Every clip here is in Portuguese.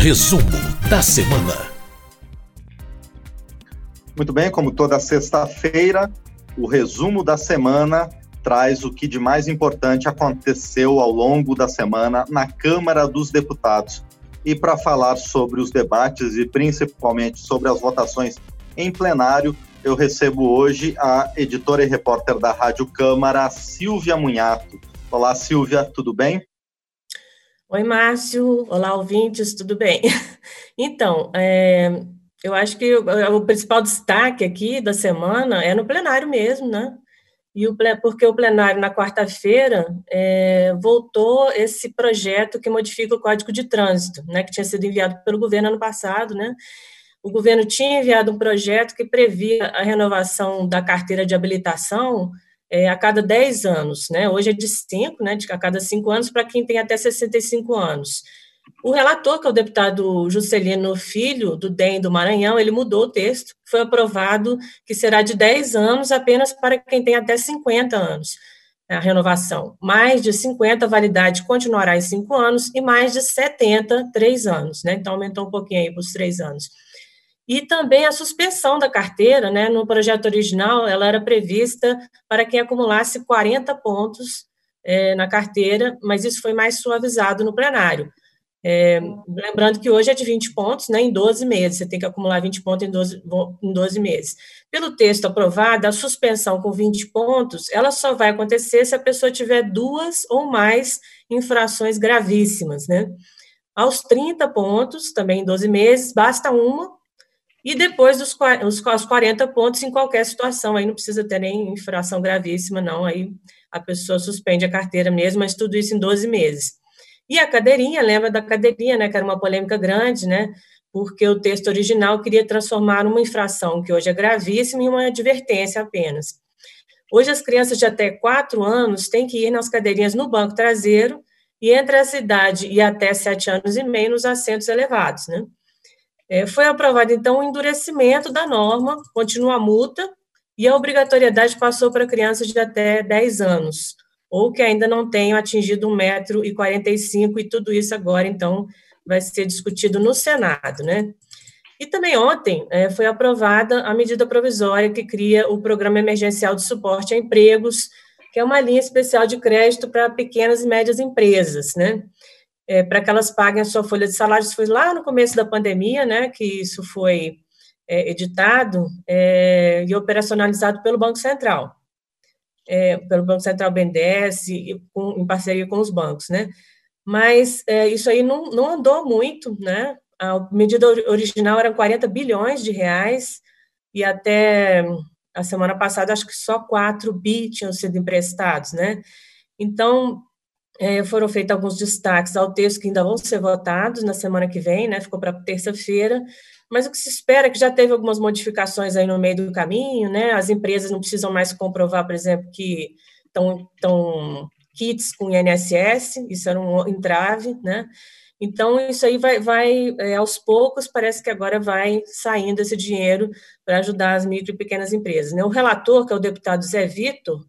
Resumo da semana. Muito bem, como toda sexta-feira, o resumo da semana traz o que de mais importante aconteceu ao longo da semana na Câmara dos Deputados. E para falar sobre os debates e principalmente sobre as votações em plenário, eu recebo hoje a editora e repórter da Rádio Câmara, Silvia Munhato. Olá, Silvia, tudo bem? Oi, Márcio. Olá, ouvintes, tudo bem? Então, é, eu acho que o, o, principal destaque aqui da semana é no plenário mesmo, né? E o, porque o plenário, na quarta-feira, é, voltou esse projeto que modifica o Código de Trânsito, né, que tinha sido enviado pelo governo ano passado, né? O governo tinha enviado um projeto que previa a renovação da carteira de habilitação é, a cada 10 anos, né? Hoje é de 5, né? De a cada 5 anos para quem tem até 65 anos. O relator, que é o deputado Juscelino Filho, do DEM do Maranhão, ele mudou o texto, foi aprovado que será de 10 anos apenas para quem tem até 50 anos a renovação. Mais de 50, a validade continuará em 5 anos, e mais de 70, 3 anos, né? Então, aumentou um pouquinho aí para os 3 anos. E também a suspensão da carteira, né, no projeto original, ela era prevista para quem acumulasse 40 pontos é, na carteira, mas isso foi mais suavizado no plenário. É, lembrando que hoje é de 20 pontos, né, em 12 meses, você tem que acumular 20 pontos em 12, em 12 meses. Pelo texto aprovado, a suspensão com 20 pontos, ela só vai acontecer se a pessoa tiver duas ou mais infrações gravíssimas, né. Aos 30 pontos, também em 12 meses, basta uma e depois dos os 40 pontos em qualquer situação, aí não precisa ter nem infração gravíssima, não, aí a pessoa suspende a carteira mesmo, mas tudo isso em 12 meses. E a cadeirinha, lembra da cadeirinha, né, que era uma polêmica grande, né, porque o texto original queria transformar uma infração que hoje é gravíssima em uma advertência apenas. Hoje as crianças de até 4 anos têm que ir nas cadeirinhas no banco traseiro e entre a cidade e até 7 anos e meio nos assentos elevados, né. É, foi aprovado, então, o endurecimento da norma, continua a multa, e a obrigatoriedade passou para crianças de até 10 anos, ou que ainda não tenham atingido 1,45m, e tudo isso agora, então, vai ser discutido no Senado, né? E também ontem é, foi aprovada a medida provisória que cria o Programa Emergencial de Suporte a Empregos, que é uma linha especial de crédito para pequenas e médias empresas, né? É, para que elas paguem a sua folha de salários. Foi lá no começo da pandemia, né, que isso foi é, editado é, e operacionalizado pelo Banco Central, é, pelo Banco Central BNDES, com, em parceria com os bancos, né. Mas é, isso aí não, não andou muito, né. A medida original era 40 bilhões de reais e até a semana passada acho que só 4 bi tinham sido emprestados, né. Então, é, foram feitos alguns destaques ao texto que ainda vão ser votados na semana que vem, né? Ficou para terça-feira, mas o que se espera é que já teve algumas modificações aí no meio do caminho, né? As empresas não precisam mais comprovar, por exemplo, que estão kits com INSS, isso era um entrave, né? Então, isso aí vai, vai é, aos poucos, parece que agora vai saindo esse dinheiro para ajudar as micro e pequenas empresas. Né? O relator, que é o deputado Zé Vitor,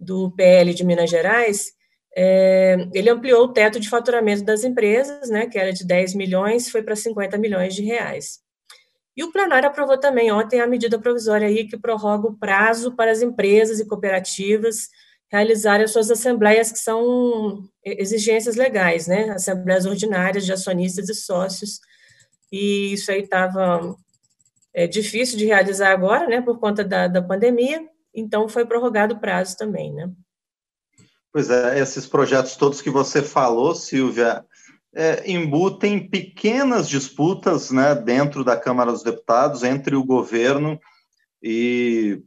do PL de Minas Gerais, é, ele ampliou o teto de faturamento das empresas, né, que era de 10 milhões, foi para 50 milhões de reais. E o plenário aprovou também ontem a medida provisória aí que prorroga o prazo para as empresas e cooperativas realizarem as suas assembleias, que são exigências legais, né, assembleias ordinárias de acionistas e sócios, e isso aí estava é, difícil de realizar agora, né, por conta da, da pandemia, então foi prorrogado o prazo também, né. Pois é, esses projetos todos que você falou, Silvia, é, embutem pequenas disputas né, dentro da Câmara dos Deputados entre o governo e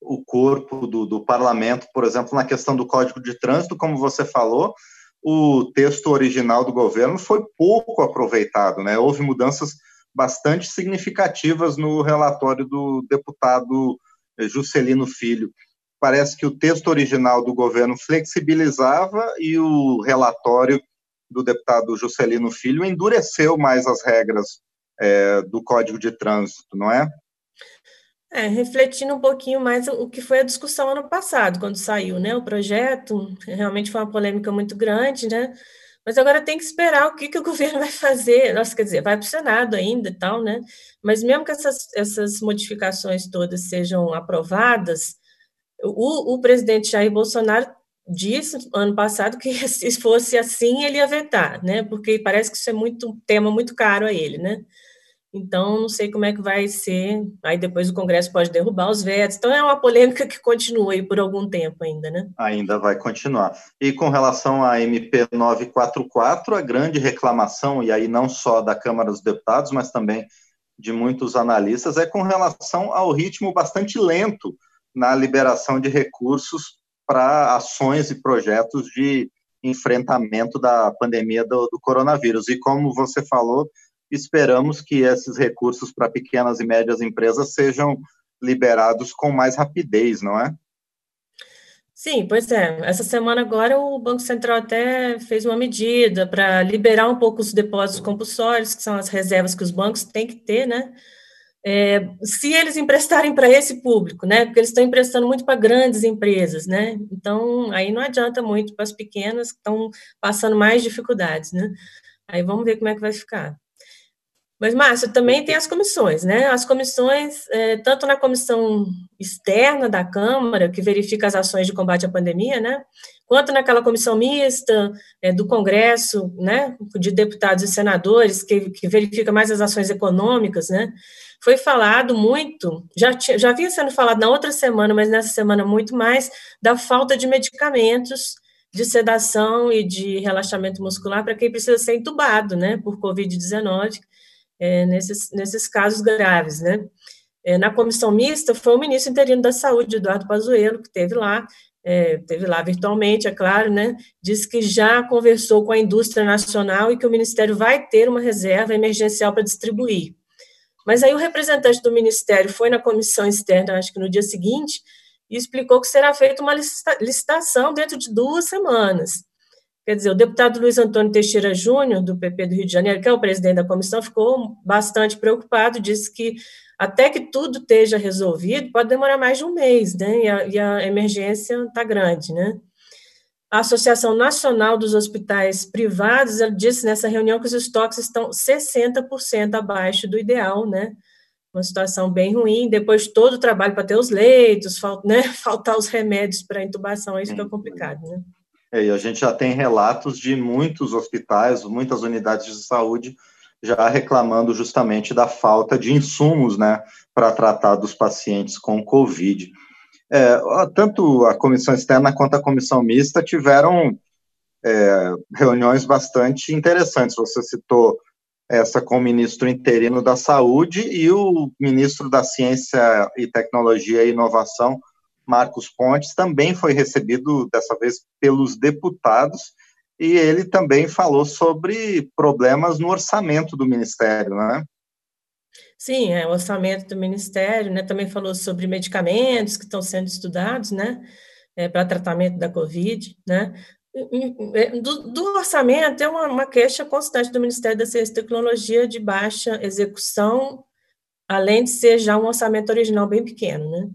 o corpo do, do parlamento, por exemplo, na questão do Código de Trânsito, como você falou, o texto original do governo foi pouco aproveitado, né? Houve mudanças bastante significativas no relatório do deputado Juscelino Filho parece que o texto original do governo flexibilizava e o relatório do deputado Juscelino Filho endureceu mais as regras é, do Código de Trânsito, não é? É, refletindo um pouquinho mais o que foi a discussão ano passado, quando saiu, né, o projeto, realmente foi uma polêmica muito grande, né, Mas agora tem que esperar o que, que o governo vai fazer. Nossa, quer dizer, vai para o Senado ainda e tal, né? Mas mesmo que essas, essas modificações todas sejam aprovadas, o, o presidente Jair Bolsonaro disse ano passado que se fosse assim ele ia vetar, né? Porque parece que isso é muito um tema muito caro a ele, né? Então, não sei como é que vai ser. Aí depois o Congresso pode derrubar os vetos. Então, é uma polêmica que continua aí por algum tempo ainda, né? Ainda vai continuar. E com relação à MP 944, a grande reclamação, e aí não só da Câmara dos Deputados, mas também de muitos analistas, é com relação ao ritmo bastante lento na liberação de recursos para ações e projetos de enfrentamento da pandemia do, do coronavírus. E como você falou, esperamos que esses recursos para pequenas e médias empresas sejam liberados com mais rapidez, não é? Sim, pois é. Essa semana agora o Banco Central até fez uma medida para liberar um pouco os depósitos compulsórios, que são as reservas que os bancos têm que ter, né? É, se eles emprestarem para esse público, né? Porque eles estão emprestando muito para grandes empresas, né? Então, aí não adianta muito para as pequenas que estão passando mais dificuldades, né? Aí vamos ver como é que vai ficar. Mas, Márcio, também tem as comissões, né? As comissões, é, tanto na comissão externa da Câmara, que verifica as ações de combate à pandemia, né? Quanto naquela comissão mista é, do Congresso, né? De deputados e senadores, que, que verifica mais as ações econômicas, né? Foi falado muito, já, já vinha sendo falado na outra semana, mas nessa semana muito mais, da falta de medicamentos de sedação e de relaxamento muscular para quem precisa ser entubado, né? Por Covid-19 é, nesses, nesses casos graves, né? É, na comissão mista foi o ministro interino da Saúde, Eduardo Pazuello, que teve lá, é, teve lá virtualmente, é claro, né? Disse que já conversou com a indústria nacional e que o ministério vai ter uma reserva emergencial para distribuir. Mas aí o representante do ministério foi na comissão externa, acho que no dia seguinte, e explicou que será feita uma licitação dentro de duas semanas. Quer dizer, o deputado Luiz Antônio Teixeira Júnior, do PP do Rio de Janeiro, que é o presidente da comissão, ficou bastante preocupado, disse que até que tudo esteja resolvido, pode demorar mais de um mês, né? E a, e a emergência está grande, né? A Associação Nacional dos Hospitais Privados disse nessa reunião que os estoques estão 60% abaixo do ideal, né? Uma situação bem ruim. Depois todo o trabalho para ter os leitos, né? faltar os remédios para intubação, aí fica complicado, né? É, e a gente já tem relatos de muitos hospitais, muitas unidades de saúde já reclamando justamente da falta de insumos, né, para tratar dos pacientes com Covid. É, tanto a comissão externa quanto a comissão mista tiveram é, reuniões bastante interessantes. Você citou essa com o ministro interino da Saúde e o ministro da Ciência e Tecnologia e Inovação, Marcos Pontes, também foi recebido, dessa vez, pelos deputados, e ele também falou sobre problemas no orçamento do Ministério, né? Sim, é, o orçamento do Ministério, né, também falou sobre medicamentos que estão sendo estudados, né, é, para tratamento da Covid, né, é, do, do, orçamento é uma, uma, queixa constante do Ministério da Ciência e Tecnologia de baixa execução, além de ser já um orçamento original bem pequeno, né,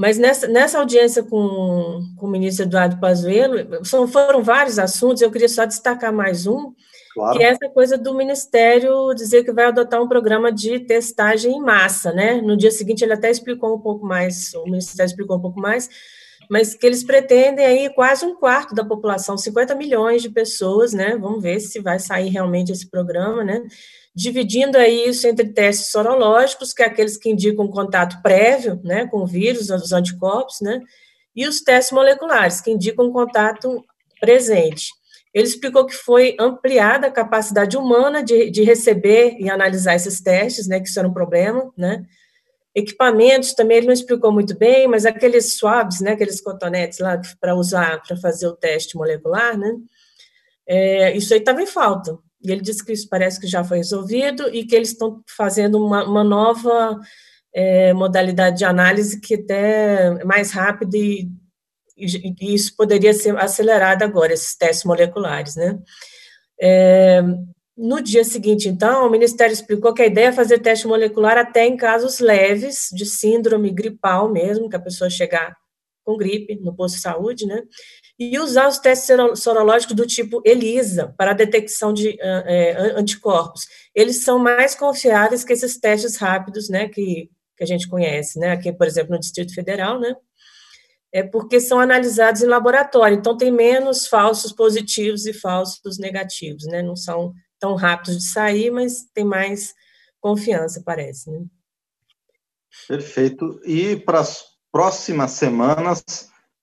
mas nessa, nessa audiência com, com o ministro Eduardo Pazuello, são, foram vários assuntos, eu queria só destacar mais um, claro. que é essa coisa do Ministério dizer que vai adotar um programa de testagem em massa, né? No dia seguinte ele até explicou um pouco mais, o Ministério explicou um pouco mais, mas que eles pretendem aí quase um quarto da população, 50 milhões de pessoas, né? Vamos ver se vai sair realmente esse programa, né? dividindo aí isso entre testes sorológicos, que é aqueles que indicam contato prévio, né, com o vírus, os anticorpos, né, e os testes moleculares, que indicam contato presente. Ele explicou que foi ampliada a capacidade humana de, de receber e analisar esses testes, né, que isso era um problema, né, Equipamentos também ele não explicou muito bem, mas aqueles swabs, né, aqueles cotonetes lá para usar para fazer o teste molecular, né, é, isso aí estava em falta. E ele disse que isso parece que já foi resolvido e que eles estão fazendo uma, uma nova é, modalidade de análise que até é mais rápida e, e, e, isso poderia ser acelerado agora, esses testes moleculares, né? É, no dia seguinte, então, o Ministério explicou que a ideia é fazer teste molecular até em casos leves de síndrome gripal mesmo, que a pessoa chegar com gripe no posto de saúde, né? e usar os testes sorológicos do tipo ELISA para a detecção de é, anticorpos. Eles são mais confiáveis que esses testes rápidos, né, que, que a gente conhece, né, aqui, por exemplo, no Distrito Federal, né, é porque são analisados em laboratório, então tem menos falsos positivos e falsos negativos, né, não são tão rápidos de sair, mas tem mais confiança, parece, né. Perfeito. E para as próximas semanas,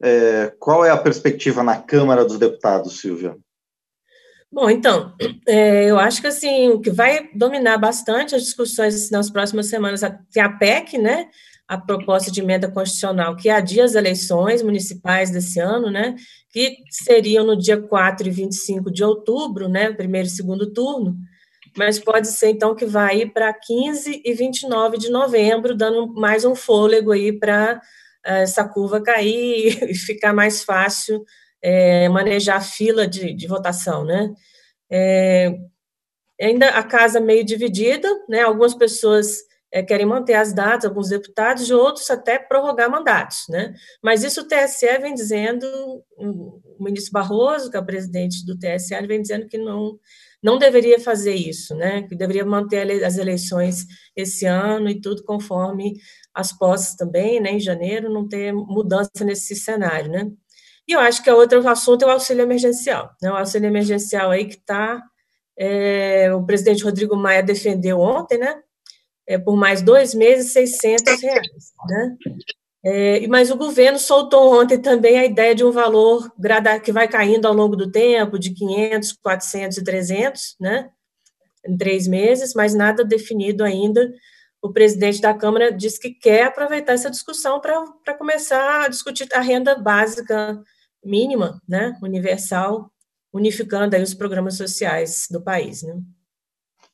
é, qual é a perspectiva na Câmara dos Deputados, Silvia? Bom, então, é, eu acho que assim, o que vai dominar bastante as discussões nas próximas semanas é a PEC, né? A proposta de emenda constitucional que adia as eleições municipais desse ano, né? Que seriam no dia 4 e 25 de outubro, né? Primeiro e segundo turno, mas pode ser então que vai para 15 e 29 de novembro, dando mais um fôlego aí para essa curva cair e ficar mais fácil é, manejar a fila de, de votação, né? É, ainda a casa meio dividida, né? Algumas pessoas é, querem manter as datas, alguns deputados, e outros até prorrogar mandatos, né? Mas isso o TSE vem dizendo, o ministro Barroso, que é o presidente do TSE, vem dizendo que não não deveria fazer isso, né? Que deveria manter as eleições esse ano e tudo conforme as posses também, né? Em janeiro, não ter mudança nesse cenário, né? E eu acho que o outro assunto é o auxílio emergencial, né? O auxílio emergencial aí que está, é, o presidente Rodrigo Maia defendeu ontem, né? É, por mais dois meses, 600 reais, né? É, mas o governo soltou ontem também a ideia de um valor que vai caindo ao longo do tempo, de 500, 400 e 300, né, em três meses, mas nada definido ainda. O presidente da Câmara disse que quer aproveitar essa discussão para começar a discutir a renda básica mínima, né, universal, unificando aí os programas sociais do país, né.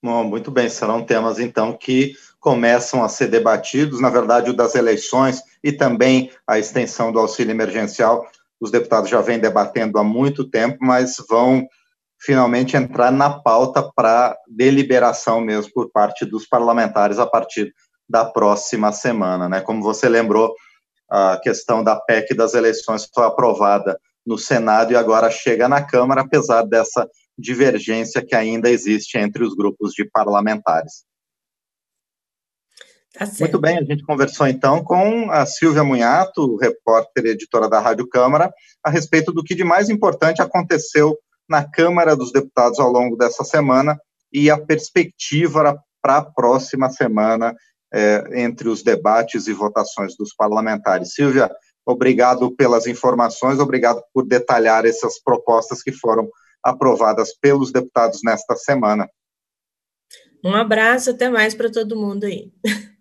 Bom, muito bem, serão temas então que começam a ser debatidos, na verdade, o das eleições e também a extensão do auxílio emergencial. Os deputados já vêm debatendo há muito tempo, mas vão finalmente entrar na pauta para deliberação mesmo por parte dos parlamentares a partir da próxima semana, né? Como você lembrou, a questão da PEC das eleições foi aprovada no Senado e agora chega na Câmara, apesar dessa divergência que ainda existe entre os grupos de parlamentares. Tá Muito bem, a gente conversou então com a Silvia Munhato, repórter e editora da Rádio Câmara, a respeito do que de mais importante aconteceu na Câmara dos Deputados ao longo dessa semana e a perspectiva para a próxima semana é, entre os debates e votações dos parlamentares. Silvia, obrigado pelas informações, obrigado por detalhar essas propostas que foram aprovadas pelos deputados nesta semana. Um abraço, até mais para todo mundo aí.